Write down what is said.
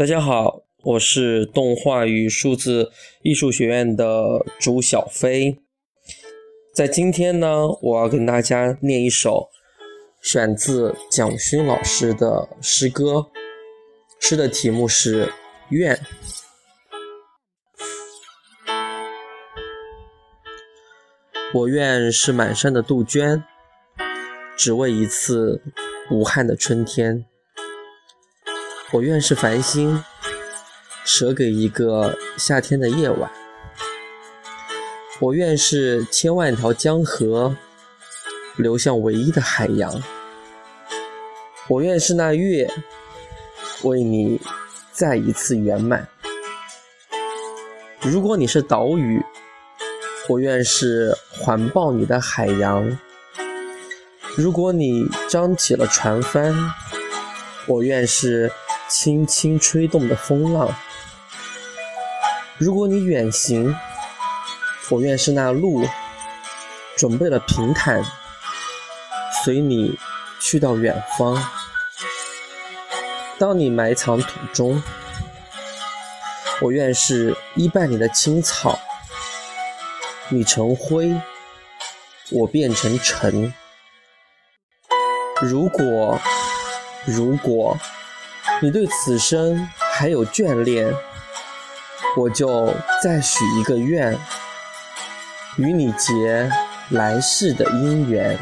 大家好，我是动画与数字艺术学院的朱小飞。在今天呢，我要跟大家念一首选自蒋勋老师的诗歌，诗的题目是《愿》。我愿是满山的杜鹃，只为一次武汉的春天。我愿是繁星，舍给一个夏天的夜晚。我愿是千万条江河，流向唯一的海洋。我愿是那月，为你再一次圆满。如果你是岛屿，我愿是环抱你的海洋。如果你张起了船帆，我愿是。轻轻吹动的风浪。如果你远行，我愿是那路，准备了平坦，随你去到远方。当你埋藏土中，我愿是依伴你的青草。你成灰，我变成尘。如果，如果。你对此生还有眷恋，我就再许一个愿，与你结来世的姻缘。